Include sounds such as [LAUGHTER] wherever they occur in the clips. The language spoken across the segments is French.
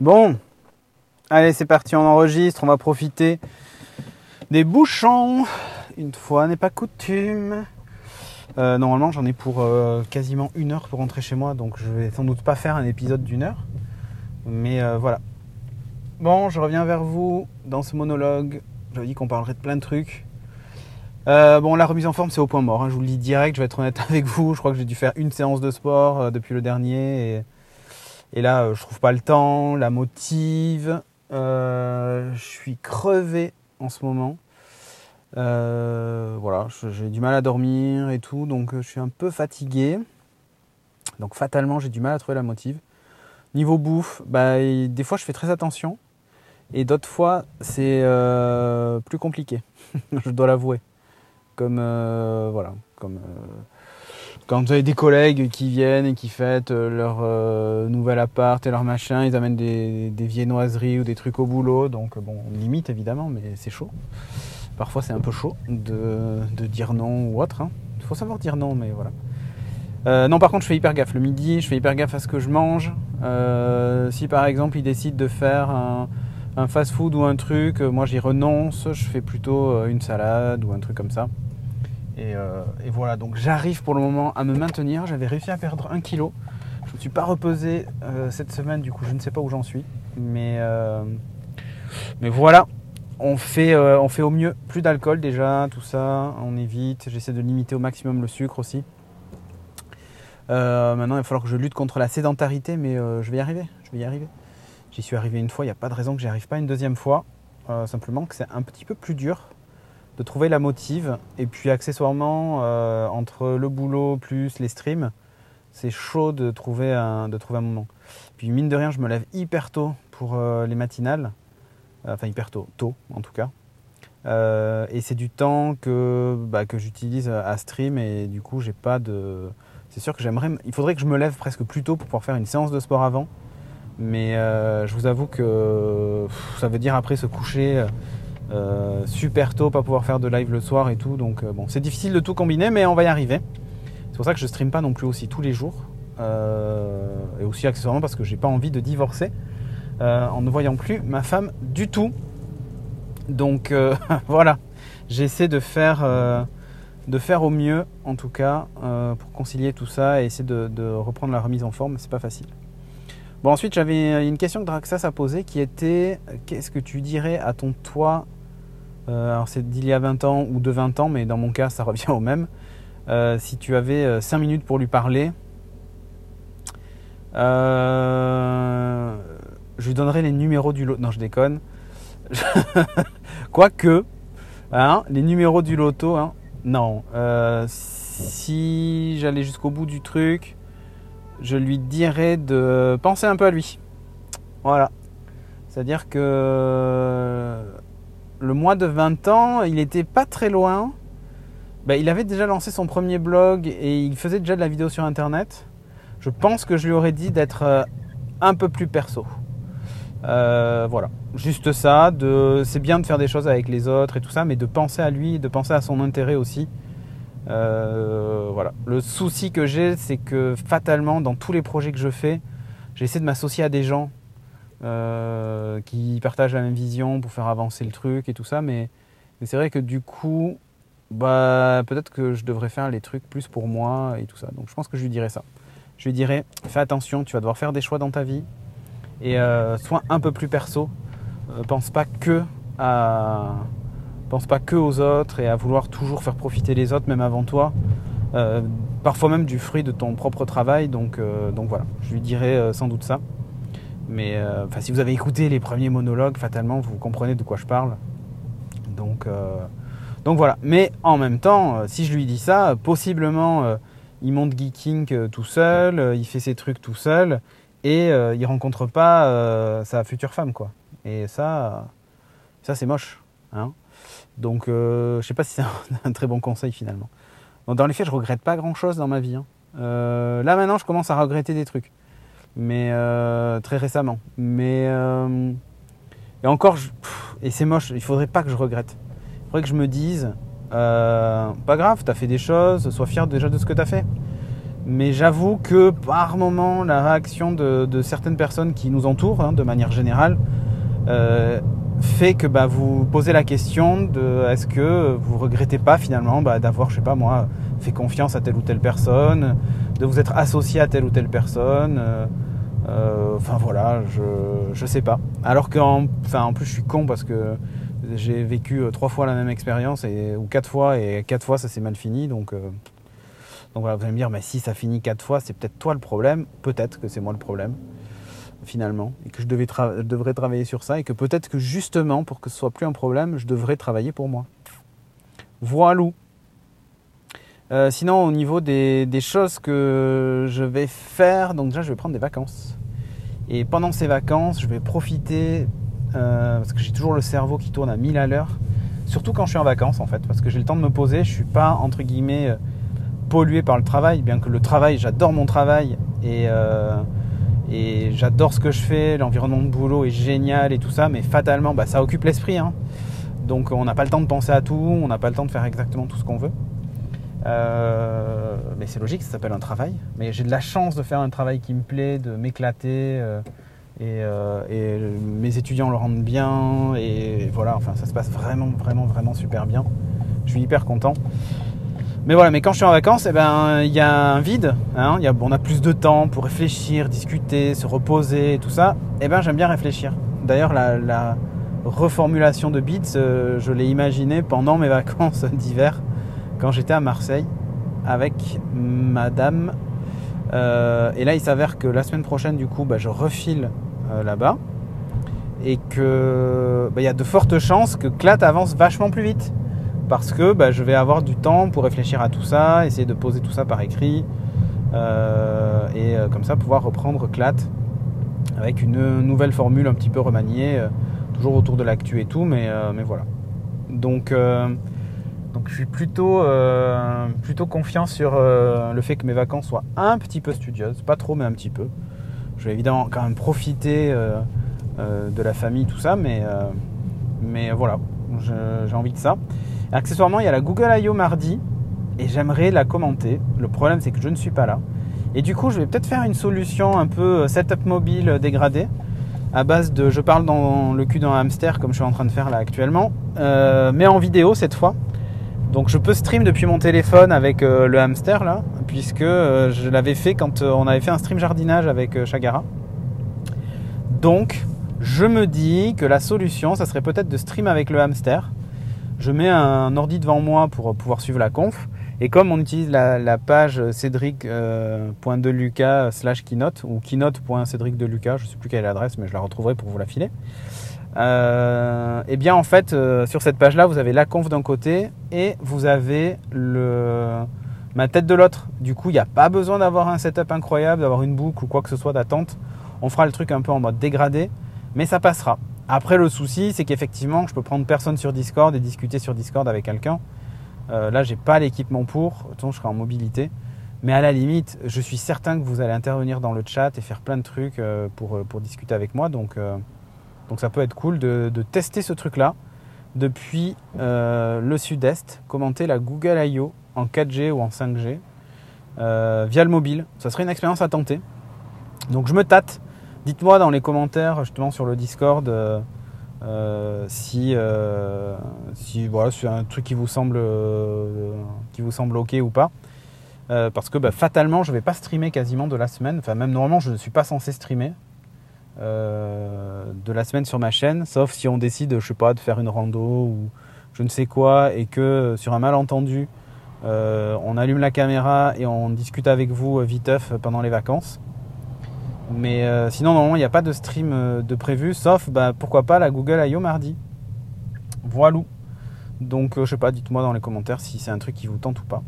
Bon, allez, c'est parti, on enregistre, on va profiter des bouchons. Une fois n'est pas coutume. Euh, normalement, j'en ai pour euh, quasiment une heure pour rentrer chez moi, donc je vais sans doute pas faire un épisode d'une heure. Mais euh, voilà. Bon, je reviens vers vous dans ce monologue. J'avais dit qu'on parlerait de plein de trucs. bon, la remise en forme, c'est au point mort. Hein. Je vous le dis direct, je vais être honnête [LAUGHS] avec vous. Je crois que j'ai dû faire une séance de sport depuis le dernier. Et, et là, je trouve pas le temps, la motive. je suis crevé en ce moment. Euh, voilà, j'ai du mal à dormir et tout, donc euh, je suis un peu fatigué. Donc fatalement, j'ai du mal à trouver la motive. Niveau bouffe, bah, des fois je fais très attention et d'autres fois c'est euh, plus compliqué, [LAUGHS] je dois l'avouer. Comme voilà, comme quand vous avez des collègues qui viennent et qui fêtent leur nouvel appart et leur machin, ils amènent des, des viennoiseries ou des trucs au boulot, donc bon, limite évidemment, mais c'est chaud. Parfois, c'est un peu chaud de, dire non ou autre. Hein. Il faut savoir dire non, mais voilà. Euh, non, par contre, je fais hyper gaffe. Le midi, je fais hyper gaffe à ce que je mange. Euh, si par exemple, ils décident de faire un, fast-food ou un truc, euh, moi j'y renonce. Je fais plutôt une salade ou un truc comme ça. Et, voilà, donc j'arrive pour le moment à me maintenir. J'avais réussi à perdre un kilo. Je ne me suis pas reposé cette semaine, du coup, je ne sais pas où j'en suis. Mais, mais voilà, on fait, euh, on fait au mieux. Plus d'alcool déjà, tout ça, on évite. J'essaie de limiter au maximum le sucre aussi. Euh, maintenant, il va falloir que je lutte contre la sédentarité, mais euh, je vais y arriver. Je vais y arriver. J'y suis arrivé une fois, il n'y a pas de raison que j'y arrive pas une deuxième fois. simplement que c'est un petit peu plus dur de trouver la motive. Et puis accessoirement, entre le boulot plus les streams, c'est chaud de trouver, un, de trouver un moment. Puis mine de rien, je me lève hyper tôt pour les matinales. Euh, enfin hyper tôt, tôt en tout cas. Euh, et c'est du temps que, bah, que j'utilise à stream et du coup j'ai pas de. C'est sûr que j'aimerais. Il faudrait que je me lève presque plus tôt pour pouvoir faire une séance de sport avant. Mais euh, je vous avoue que ça veut dire après se coucher super tôt, pas pouvoir faire de live le soir et tout. Donc bon, c'est difficile de tout combiner, mais on va y arriver. C'est pour ça que je stream pas non plus aussi tous les jours. et aussi accessoirement parce que j'ai pas envie de divorcer. Euh, en ne voyant plus ma femme du tout. Donc euh, [LAUGHS] voilà, j'essaie de faire, euh, de faire au mieux en tout cas pour concilier tout ça et essayer de, reprendre la remise en forme. C'est pas facile. Bon ensuite j'avais une question que Draxas a posée qui était qu'est-ce que tu dirais à ton toi alors c'est d'il y a 20 ans ou de 20 ans, mais dans mon cas ça [LAUGHS] revient au même. si tu avais 5 minutes pour lui parler, euh, je lui donnerai les numéros du loto. Non, je déconne. [LAUGHS] Quoique, hein, les numéros du loto, hein, non. Euh, si j'allais jusqu'au bout du truc, je lui dirais de penser un peu à lui. Voilà. C'est-à-dire que le mois de 20 ans, il n'était pas très loin. Ben, il avait déjà lancé son premier blog et il faisait déjà de la vidéo sur Internet. Je pense que je lui aurais dit d'être euh, un peu plus perso. Euh, voilà, juste ça. c'est bien de faire des choses avec les autres et tout ça, mais de penser à lui, de penser à son intérêt aussi. Euh, voilà. Le souci que j'ai, c'est que fatalement, dans tous les projets que je fais, j'essaie de m'associer à des gens euh, qui partagent la même vision pour faire avancer le truc et tout ça, mais, c'est vrai que du coup, bah, peut-être que je devrais faire les trucs plus pour moi et tout ça. Donc je pense que je lui dirais ça. Je lui dirais, fais attention, tu vas devoir faire des choix dans ta vie et euh, sois un peu plus perso. Euh, pense pas que pense pas que aux autres et à vouloir toujours faire profiter les autres même avant toi. Parfois même du fruit de ton propre travail. Donc, donc voilà, je lui dirais sans doute ça. Mais enfin, si vous avez écouté les premiers monologues, fatalement, vous comprenez de quoi je parle. Donc, donc voilà. Mais en même temps, si je lui dis ça, possiblement, il monte geeking tout seul, il fait ses trucs tout seul, et euh, il rencontre pas euh, sa future femme quoi. Et ça, ça c'est moche. Hein Donc euh, je sais pas si c'est [LAUGHS] un, très bon conseil finalement. dans les faits, je regrette pas grand chose dans ma vie. Hein. là maintenant, je commence à regretter des trucs, mais très récemment. Mais et encore, et c'est moche. Il faudrait pas que je regrette. Il faudrait que je me dise, pas grave, tu as fait des choses, sois fier déjà de ce que tu as fait. Mais j'avoue que par moment, la réaction de, certaines personnes qui nous entourent, hein, de manière générale, euh, fait que bah, vous posez la question de est-ce que vous regrettez pas finalement bah, d'avoir, je sais pas moi, fait confiance à telle ou telle personne, de vous être associé à telle ou telle personne. Euh, euh, enfin voilà, je, je sais pas. Alors qu'en en plus je suis con parce que j'ai vécu trois fois la même expérience ou quatre fois et quatre fois ça s'est mal fini donc. Donc voilà, vous allez me dire, mais si ça finit quatre fois, c'est peut-être toi le problème. Peut-être que c'est moi le problème, finalement. Et que je, devrais travailler sur ça. Et que peut-être que justement, pour que ce soit plus un problème, je devrais travailler pour moi. Voilà. Euh, sinon, au niveau des, choses que je vais faire, donc déjà, je vais prendre des vacances. Et pendant ces vacances, je vais profiter, euh, parce que j'ai toujours le cerveau qui tourne à 1000 à l'heure. Surtout quand je suis en vacances, en fait, parce que j'ai le temps de me poser. Je suis pas, entre guillemets, euh, pollué par le travail, bien que le travail, j'adore mon travail et, et j'adore ce que je fais, l'environnement de boulot est génial et tout ça, mais fatalement, bah, ça occupe l'esprit. Hein. Donc on n'a pas le temps de penser à tout, on n'a pas le temps de faire exactement tout ce qu'on veut. Euh, mais c'est logique, ça s'appelle un travail. Mais j'ai de la chance de faire un travail qui me plaît, de m'éclater. Euh, et, et, mes étudiants le rendent bien. Et voilà, enfin, ça se passe vraiment, vraiment, vraiment super bien. Je suis hyper content. Mais voilà, mais quand je suis en vacances, eh ben, il y a un vide. Hein, on a plus de temps pour réfléchir, discuter, se reposer et tout ça. Eh ben, j'aime bien réfléchir. D'ailleurs, la, reformulation de Beats, euh, je l'ai imaginé pendant mes [LAUGHS] vacances d'hiver, quand j'étais à Marseille avec madame. Euh, et là, il s'avère que la semaine prochaine, du coup, bah, je refile euh, là-bas. Et que bah, il y a de fortes chances que Clat avance vachement plus vite parce que bah, je vais avoir du temps pour réfléchir à tout ça, essayer de poser tout ça par écrit, euh, et euh, comme ça pouvoir reprendre CLAT avec une nouvelle formule un petit peu remaniée, toujours autour de l'actu et tout, mais, mais voilà. Donc, donc je suis plutôt, plutôt confiant sur le fait que mes vacances soient un petit peu studieuses, pas trop mais un petit peu. Je vais évidemment quand même profiter de la famille, tout ça, mais, voilà, j'ai envie de ça. Accessoirement, il y a la Google I.O. mardi et j'aimerais la commenter. Le problème, c'est que je ne suis pas là. Et du coup, je vais peut-être faire une solution un peu euh, setup mobile dégradé à base de je parle dans le cul d'un hamster comme je suis en train de faire là actuellement, euh, mais en vidéo cette fois. Donc je peux stream depuis mon téléphone avec euh, le hamster là, puisque je l'avais fait quand on avait fait un stream jardinage avec Chagara. Donc je me dis que la solution, ça serait peut-être de stream avec le hamster je mets un ordi devant moi pour pouvoir suivre la conf. Et comme on utilise la, page cédric.deluca euh, slash keynote ou keynote.cédricdeluca, je ne sais plus quelle est l'adresse, mais je la retrouverai pour vous la filer. Euh, et bien en fait, euh, sur cette page-là, vous avez la conf d'un côté et vous avez ma tête de l'autre. Du coup, il n'y a pas besoin d'avoir un setup incroyable, d'avoir une boucle ou quoi que ce soit d'attente. On fera le truc un peu en mode dégradé, mais ça passera. Après, le souci, c'est qu'effectivement, je peux prendre personne sur Discord et discuter sur Discord avec quelqu'un. Euh, là, j'ai pas l'équipement pour, autant je serai en mobilité. Mais à la limite, je suis certain que vous allez intervenir dans le chat et faire plein de trucs euh, pour, pour discuter avec moi. Donc, donc ça peut être cool de, tester ce truc-là depuis le sud-est, commenter la Google I.O. en 4G ou en 5G via le mobile. Ça serait une expérience à tenter. Donc je me tâte. Dites-moi dans les commentaires, justement sur le Discord, euh, euh, si, euh, si voilà, c'est un truc qui vous semble, qui vous semble ok ou pas. parce que bah, fatalement, je ne vais pas streamer quasiment de la semaine. Enfin, même normalement, je ne suis pas censé streamer de la semaine sur ma chaîne, sauf si on décide, je sais pas, de faire une rando ou je ne sais quoi, et que sur un malentendu, on allume la caméra et on discute avec vous viteuf pendant les vacances. Mais euh, sinon, normalement, il n'y a pas de stream euh, de prévu, sauf bah, pourquoi pas la Google I.O. mardi. Voilà. Donc, euh, je sais pas, dites-moi dans les commentaires si c'est un truc qui vous tente ou pas.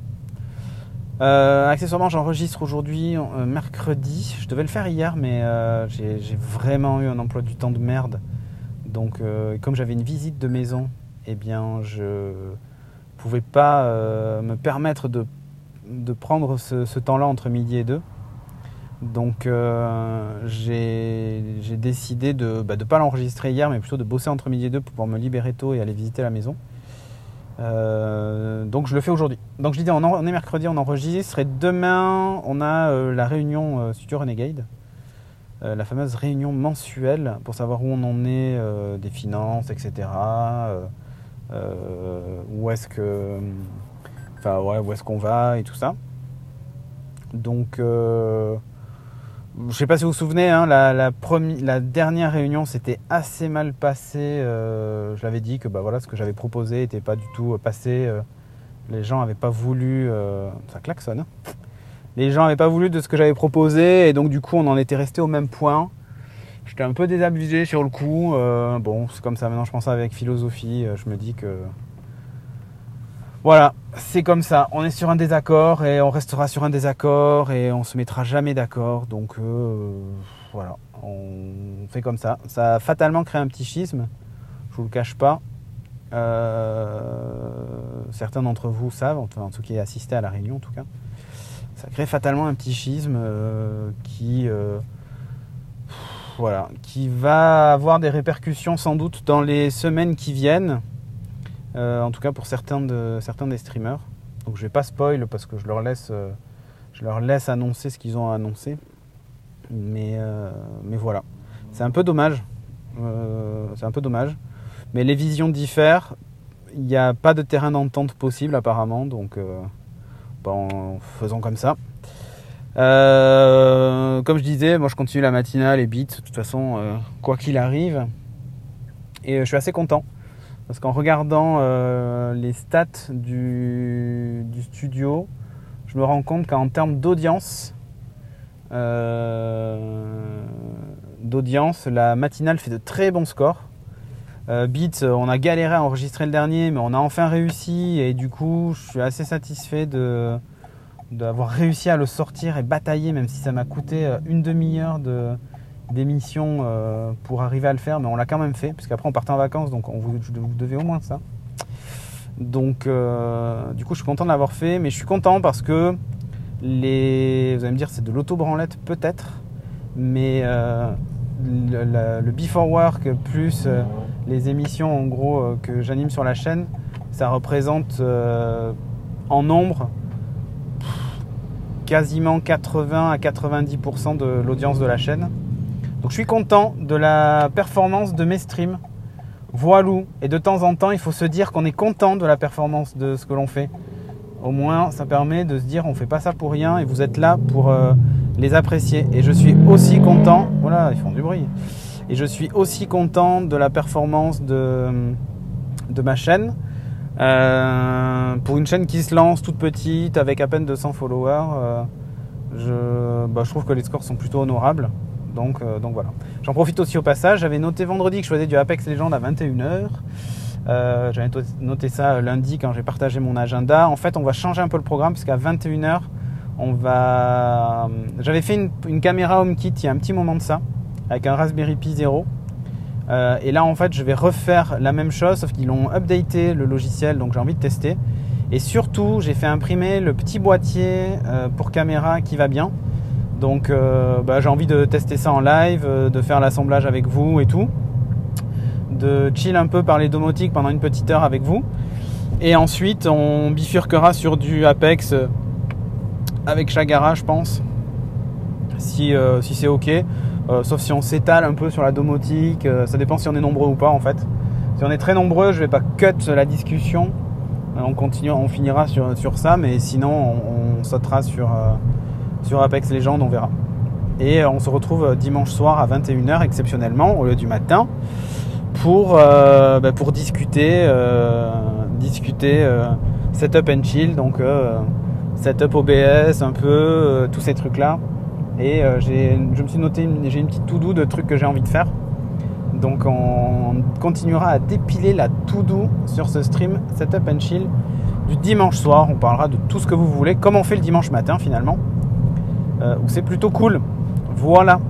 Accessoirement, j'enregistre aujourd'hui, mercredi. Je devais le faire hier, mais j'ai vraiment eu un emploi du temps de merde. Donc, comme j'avais une visite de maison, eh bien, je pouvais pas me permettre de, prendre ce, temps-là entre midi et deux. Donc euh, j'ai décidé de ne bah, pas l'enregistrer hier, mais plutôt de bosser entre midi et deux pour pouvoir me libérer tôt et aller visiter la maison. Euh, donc je le fais aujourd'hui. Donc je disais, on, est mercredi, on enregistre et demain on a euh, la réunion euh, Studio Renegade, la fameuse réunion mensuelle pour savoir où on en est des finances, etc. où est-ce que, enfin ouais, où est-ce qu'on va et tout ça. Donc je ne sais pas si vous vous souvenez, hein, la, dernière réunion s'était assez mal passée. Euh, je l'avais dit que bah, ce que j'avais proposé n'était pas du tout euh, passé. Euh, les gens n'avaient pas voulu. ça klaxonne. Hein. les gens n'avaient pas voulu de ce que j'avais proposé et donc du coup on en était resté au même point. J'étais un peu désabusé sur le coup. bon, c'est comme ça. Maintenant je pense avec philosophie. je me dis que voilà, c'est comme ça. On est sur un désaccord et on restera sur un désaccord et on se mettra jamais d'accord. Donc euh, voilà, on fait comme ça. Ça a fatalement créé un petit schisme. Je vous le cache pas. Euh, certains d'entre vous savent, en tout cas qui assisté à la réunion en tout cas. Ça crée fatalement un petit schisme euh, qui voilà, qui va avoir des répercussions sans doute dans les semaines qui viennent. Euh, en tout cas pour certains, de, certains des streamers. Donc je vais pas spoil parce que je leur laisse, euh, je leur laisse annoncer ce qu'ils ont annoncé. Mais, euh, mais voilà, c'est un peu dommage. c'est un peu dommage. Mais les visions diffèrent. Il n'y a pas de terrain d'entente possible apparemment. Donc bon, faisons comme ça. comme je disais, moi je continue la matinale et beat, de toute façon, quoi qu'il arrive. Et je suis assez content. Parce qu'en regardant euh, les stats du, studio, je me rends compte qu'en termes d'audience, euh, d'audience, la matinale fait de très bons scores. Euh, Beats, on a galéré à enregistrer le dernier, mais on a enfin réussi et du coup, je suis assez satisfait de d'avoir réussi à le sortir et batailler, même si ça m'a coûté une demi-heure de, d'émissions euh, pour arriver à le faire, mais on l'a quand même fait, puisqu'après on partait en vacances, donc on vous, vous devez au moins ça. Donc euh, du coup je suis content de l'avoir fait, mais je suis content parce que les, vous allez me dire c'est de l'auto-branlette peut-être, mais euh, le, before work plus les émissions en gros que j'anime sur la chaîne, ça représente en nombre quasiment 80 à 90% de l'audience de la chaîne. Donc je suis content de la performance de mes streams. Voilou. Et de temps en temps, il faut se dire qu'on est content de la performance de ce que l'on fait. Au moins, ça permet de se dire on fait pas ça pour rien et vous êtes là pour euh, les apprécier. Et je suis aussi content. Voilà, ils font du bruit. Et je suis aussi content de la performance de, de ma chaîne. Euh, pour une chaîne qui se lance toute petite avec à peine 200 followers, euh, bah, je trouve que les scores sont plutôt honorables. Euh, donc, voilà. J'en profite aussi au passage. J'avais noté vendredi que je faisais du Apex Legends à 21h. Euh, j'avais noté ça lundi quand j'ai partagé mon agenda. En fait, on va changer un peu le programme parce qu'à 21h, on va. Euh, j'avais fait une, caméra HomeKit il y a un petit moment de ça, avec un Raspberry Pi 0. et là, en fait, je vais refaire la même chose, sauf qu'ils l'ont updaté le logiciel, donc j'ai envie de tester. Et surtout, j'ai fait imprimer le petit boîtier pour caméra qui va bien. Donc euh, bah, j'ai envie de tester ça en live, euh, de faire l'assemblage avec vous et tout. De chill un peu par les domotiques pendant une petite heure avec vous. Et ensuite on bifurquera sur du Apex euh, avec Chagara je pense. Si, si c'est ok. sauf si on s'étale un peu sur la domotique. ça dépend si on est nombreux ou pas en fait. Si on est très nombreux, je vais pas cut la discussion. On, on finira sur, sur ça, mais sinon on, on sautera sur sur Apex Legends, on verra. Et euh, on se retrouve euh, dimanche soir à 21h exceptionnellement au lieu du matin pour, euh, bah, pour discuter, discuter setup and chill, donc setup OBS, un peu, tous ces trucs-là. Et je me suis noté, j'ai une petite to-do de trucs que j'ai envie de faire. Donc on continuera à dépiler la to-do sur ce stream Setup and Chill du dimanche soir. On parlera de tout ce que vous voulez, comme on fait le dimanche matin finalement. Euh, c'est plutôt cool. Voilà.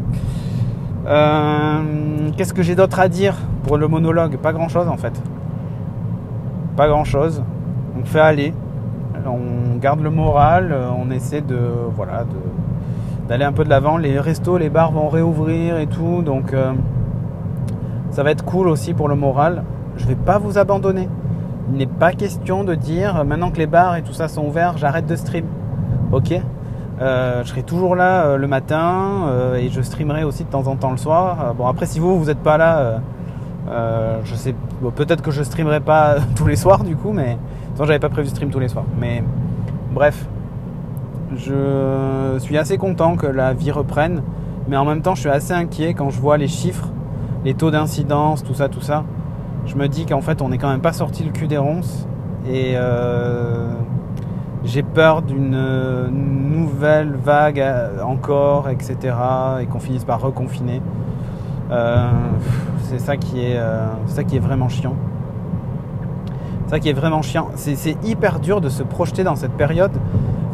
Euh, qu'est-ce que j'ai d'autre à dire pour le monologue? Pas grand-chose en fait. Pas grand-chose. On fait aller. On garde le moral. On essaie de voilà d'aller un peu de l'avant. Les restos, les bars vont réouvrir et tout, donc euh, ça va être cool aussi pour le moral. Je vais pas vous abandonner. il n'est pas question de dire maintenant que les bars et tout ça sont ouverts, j'arrête de stream. Ok? Je serai toujours là le matin et je streamerai aussi de temps en temps le soir. bon après si vous vous n'êtes pas là, je sais peut-être que je streamerai pas [LAUGHS] tous les soirs du coup, mais sinon j'avais pas prévu de stream tous les soirs. Mais bref, je suis assez content que la vie reprenne, mais en même temps je suis assez inquiet quand je vois les chiffres, les taux d'incidence, tout ça, tout ça je me dis qu'en fait on n'est quand même pas sorti le cul des ronces et euh, j'ai peur d'une nouvelle vague euh, encore, etc. et qu'on finisse par reconfiner. Euh, c'est ça qui est, ça qui est vraiment chiant. Ça qui est vraiment chiant. C'est hyper dur de se projeter dans cette période.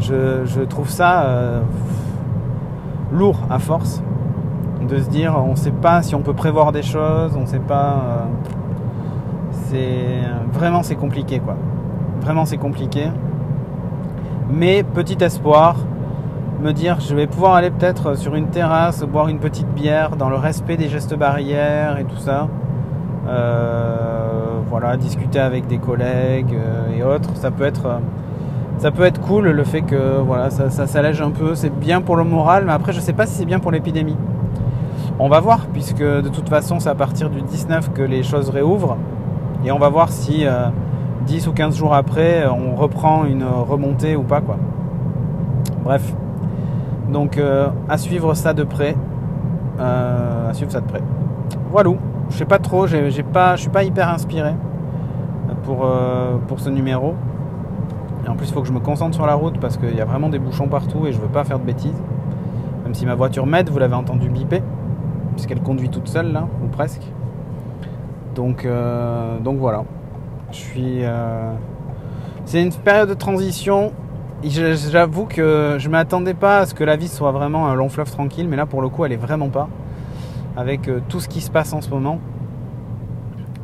Je, trouve ça lourd à force de se dire on ne sait pas si on peut prévoir des choses, on ne sait pas c'est vraiment c'est compliqué quoi. Vraiment c'est compliqué. Mais petit espoir, me dire je vais pouvoir aller peut-être sur une terrasse boire une petite bière dans le respect des gestes barrières et tout ça. Euh, voilà, discuter avec des collègues euh, et autres, ça peut être ça peut être cool le fait que voilà ça, ça s'allège un peu, c'est bien pour le moral, mais après je sais pas si c'est bien pour l'épidémie. On va voir puisque de toute façon c'est à partir du 19 que les choses réouvrent. Et on va voir si 10 euh, ou 15 jours après, on reprend une remontée ou pas. Quoi. Bref. Donc euh, à suivre ça de près. Euh, à suivre ça de près. Voilà. Je sais pas trop, j'ai pas, je suis pas hyper inspiré pour, pour ce numéro. Et en plus, il faut que je me concentre sur la route parce qu'il y a vraiment des bouchons partout et je veux pas faire de bêtises. Même si ma voiture m'aide, vous l'avez entendu biper, puisqu'elle conduit toute seule là, ou presque. Donc, euh, donc voilà. Euh, c'est une période de transition. J'avoue que je ne m'attendais pas à ce que la vie soit vraiment un long fleuve tranquille, mais là pour le coup elle est vraiment pas. Avec euh, tout ce qui se passe en ce moment.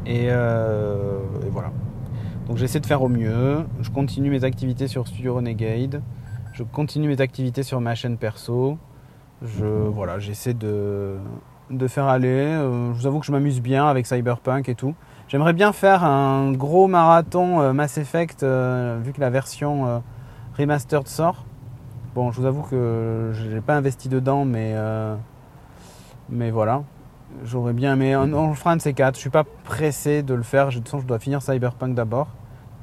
Et, voilà. Donc j'essaie de faire au mieux. Je continue mes activités sur Studio Renegade. Je continue mes activités sur ma chaîne perso. Voilà, j'essaie de faire aller. Euh, je vous avoue que je m'amuse bien avec Cyberpunk et tout. J'aimerais bien faire un gros marathon euh, Mass Effect euh, vu que la version remastered sort. Bon, je vous avoue que je n'ai pas investi dedans, mais mais voilà. J'aurais bien, mais on, le fera un de ces quatre. Je suis pas pressé de le faire. De toute façon, je dois finir Cyberpunk d'abord.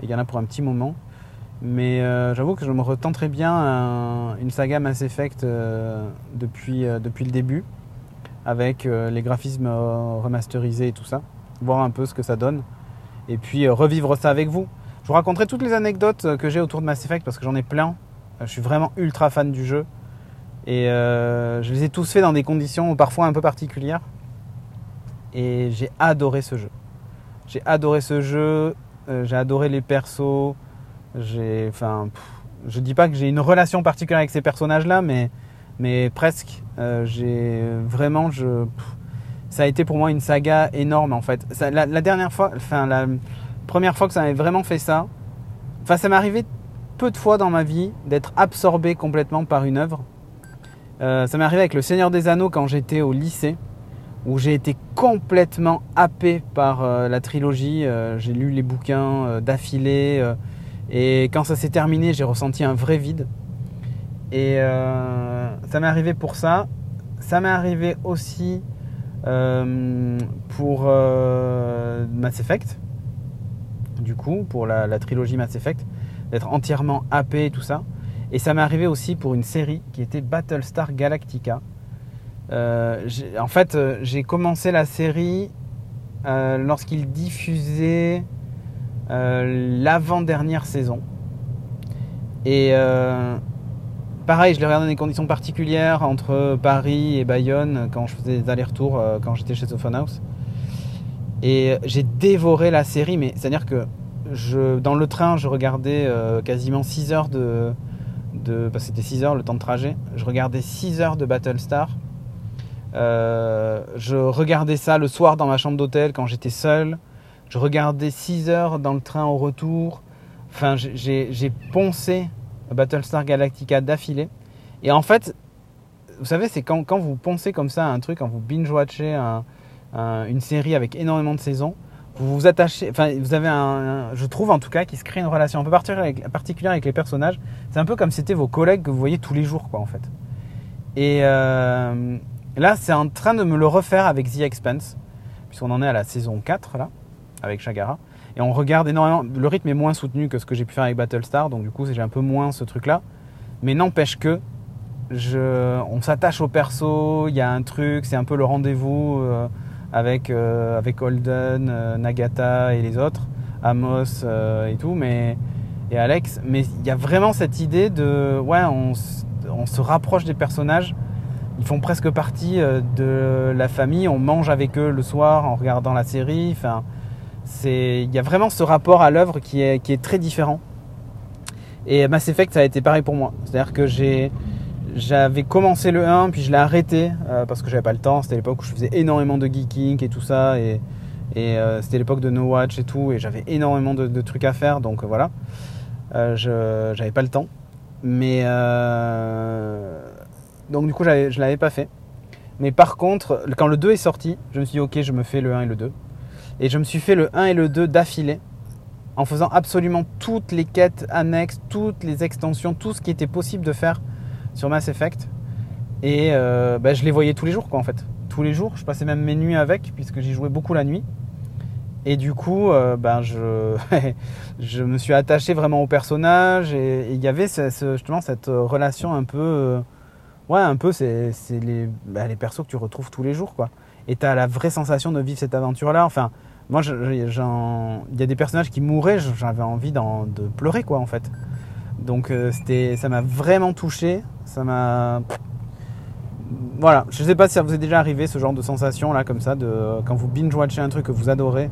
Il y en a pour un petit moment. Mais j'avoue que je me retenterais bien une saga Mass Effect depuis, depuis le début avec euh, les graphismes euh, remasterisés et tout ça, voir un peu ce que ça donne, et puis euh, revivre ça avec vous. Je vous raconterai toutes les anecdotes que j'ai autour de Mass Effect parce que j'en ai plein. Je suis vraiment ultra fan du jeu. Et je les ai tous faits dans des conditions parfois un peu particulières. Et j'ai adoré ce jeu. J'ai adoré ce jeu. j'ai adoré les persos. J'ai, enfin, je dis pas que j'ai une relation particulière avec ces personnages-là, mais mais presque. Euh, j'ai vraiment, je, ça a été pour moi une saga énorme en fait. la, dernière fois, enfin la première fois que ça m'avait vraiment fait ça, enfin ça m'est arrivé peu de fois dans ma vie d'être absorbé complètement par une œuvre. Euh, ça m'est arrivé avec Le Seigneur des Anneaux quand j'étais au lycée, où j'ai été complètement happé par euh, la trilogie. j'ai lu les bouquins d'affilée, et quand ça s'est terminé, j'ai ressenti un vrai vide. Et euh, ça m'est arrivé pour ça. Ça m'est arrivé aussi euh, pour euh, Mass Effect. Du coup, pour la, trilogie Mass Effect, d'être entièrement happé et tout ça. Et ça m'est arrivé aussi pour une série qui était Battlestar Galactica. en fait, j'ai commencé la série lorsqu'il diffusait l'avant-dernière saison. Et Pareil, je l'ai regardé dans des conditions particulières entre Paris et Bayonne quand je faisais des allers-retours euh, quand j'étais chez Sophon House. Et j'ai dévoré la série, mais c'est-à-dire que dans le train, je regardais euh, quasiment 6 heures de. que c'était 6 heures le temps de trajet. Je regardais 6 heures de Battlestar. Euh, je regardais ça le soir dans ma chambre d'hôtel quand j'étais seul. Je regardais 6 heures dans le train au retour. Enfin, j'ai poncé Battlestar Galactica d'affilée. Et en fait, vous savez, c'est quand, quand, vous pensez comme ça à un truc, quand vous binge-watchez une série avec énormément de saisons, vous vous attachez, enfin vous avez un, je trouve en tout cas qu'il se crée une relation un peu particulière avec, avec les personnages. C'est un peu comme si c'était vos collègues que vous voyez tous les jours quoi en fait. Et euh, là c'est en train de me le refaire avec The Expanse, puisqu'on en est à la saison 4 là, avec Shagara. Et on regarde énormément, le rythme est moins soutenu que ce que j'ai pu faire avec Battlestar, donc du coup j'ai un peu moins ce truc là. Mais n'empêche que on s'attache au perso, il y a un truc, c'est un peu le rendez-vous. Euh, avec, euh, avec Holden, euh, Nagata et les autres, Amos et tout, mais, et Alex. Mais il y a vraiment cette idée de, ouais, on, on, se rapproche des personnages. Ils font presque partie de la famille. On mange avec eux le soir en regardant la série. Enfin, il y a vraiment ce rapport à l'œuvre qui est, qui est très différent. Et Mass Effect, ça a été pareil pour moi. C'est-à-dire que j'avais commencé le 1, puis je l'ai arrêté euh, parce que j'avais pas le temps. C'était l'époque où je faisais énormément de geeking et tout ça. Et, et euh, c'était l'époque de No Watch et tout. Et j'avais énormément de, trucs à faire. Donc euh, voilà. je j'avais pas le temps. Mais. donc du coup, je l'avais pas fait. Mais par contre, quand le 2 est sorti, je me suis dit, ok, je me fais le 1 et le 2. Et je me suis fait le 1 et le 2 d'affilée. En faisant absolument toutes les quêtes annexes, toutes les extensions, tout ce qui était possible de faire sur Mass Effect. Et euh, bah, je les voyais tous les jours, quoi, en fait. Tous les jours. Je passais même mes nuits avec, puisque j'y jouais beaucoup la nuit. Et du coup, euh, ben, je, [LAUGHS] je me suis attaché vraiment au personnage. Et il y avait justement cette relation un peu. Euh, ouais, un peu, c'est les, bah, les persos que tu retrouves tous les jours, quoi. Et tu as la vraie sensation de vivre cette aventure-là. Enfin, moi, il y a des personnages qui mouraient, j'avais envie de pleurer, quoi, en fait. Donc, c'était, ça m'a vraiment touché. Ça m'a. Voilà, je sais pas si ça vous est déjà arrivé ce genre de sensation là, comme ça, de quand vous binge-watchez un truc que vous adorez,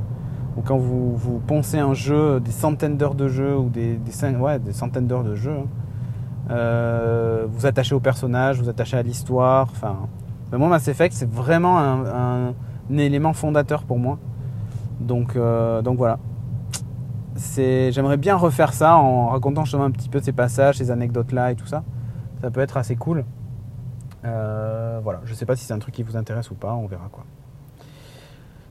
ou quand vous, vous poncez un jeu, des centaines d'heures de jeu, ou des, des, ouais, des centaines d'heures de jeu, hein. euh, vous attachez au personnage, vous attachez à l'histoire. Enfin, moi, Mass Effect, c'est vraiment un, élément fondateur pour moi. Donc, euh, donc voilà. J'aimerais bien refaire ça en racontant justement un petit peu ces passages, ces anecdotes là et tout ça ça peut être assez cool. Euh, voilà, je sais pas si c'est un truc qui vous intéresse ou pas, on verra quoi.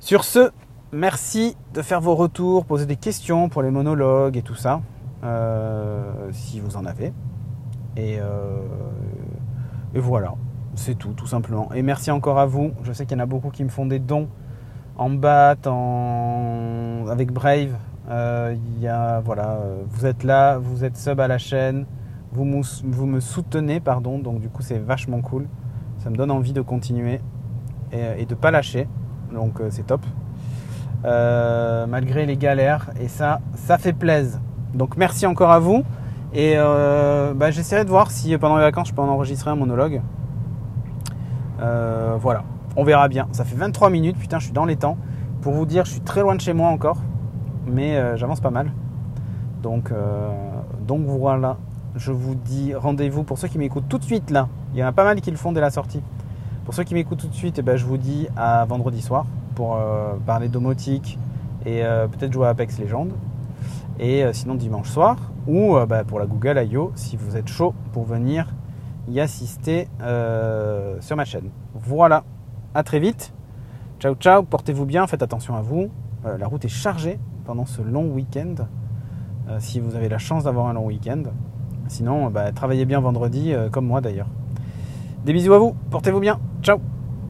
Sur ce, merci de faire vos retours, poser des questions pour les monologues et tout ça, euh, si vous en avez. Et, et voilà, c'est tout, tout simplement. Et merci encore à vous. Je sais qu'il y en a beaucoup qui me font des dons en bat, avec Brave. A, voilà, vous êtes là, vous êtes sub à la chaîne vous, me soutenez, pardon, donc du coup c'est vachement cool. Ça me donne envie de continuer et, de ne pas lâcher, donc euh, c'est top. Euh, malgré les galères, et ça, ça fait plaisir. Donc merci encore à vous. Et euh, bah, j'essaierai de voir si pendant les vacances je peux en enregistrer un monologue. voilà, on verra bien. Ça fait 23 minutes, putain, je suis dans les temps. Pour vous dire, je suis très loin de chez moi encore, mais j'avance pas mal. Donc, donc voilà je vous dis rendez-vous pour ceux qui m'écoutent tout de suite là. Il y en a pas mal qui le font dès la sortie. Pour ceux qui m'écoutent tout de suite, eh ben, je vous dis à vendredi soir pour euh, parler domotique et euh, peut-être jouer à Apex Legends. Et euh, sinon dimanche soir ou bah, pour la Google I.O. si vous êtes chaud pour venir y assister sur ma chaîne. Voilà, à très vite. Ciao ciao, portez-vous bien, faites attention à vous. la route est chargée pendant ce long week-end. si vous avez la chance d'avoir un long week-end. Sinon, bah, travaillez bien vendredi, euh, comme moi d'ailleurs. Des bisous à vous, portez-vous bien, ciao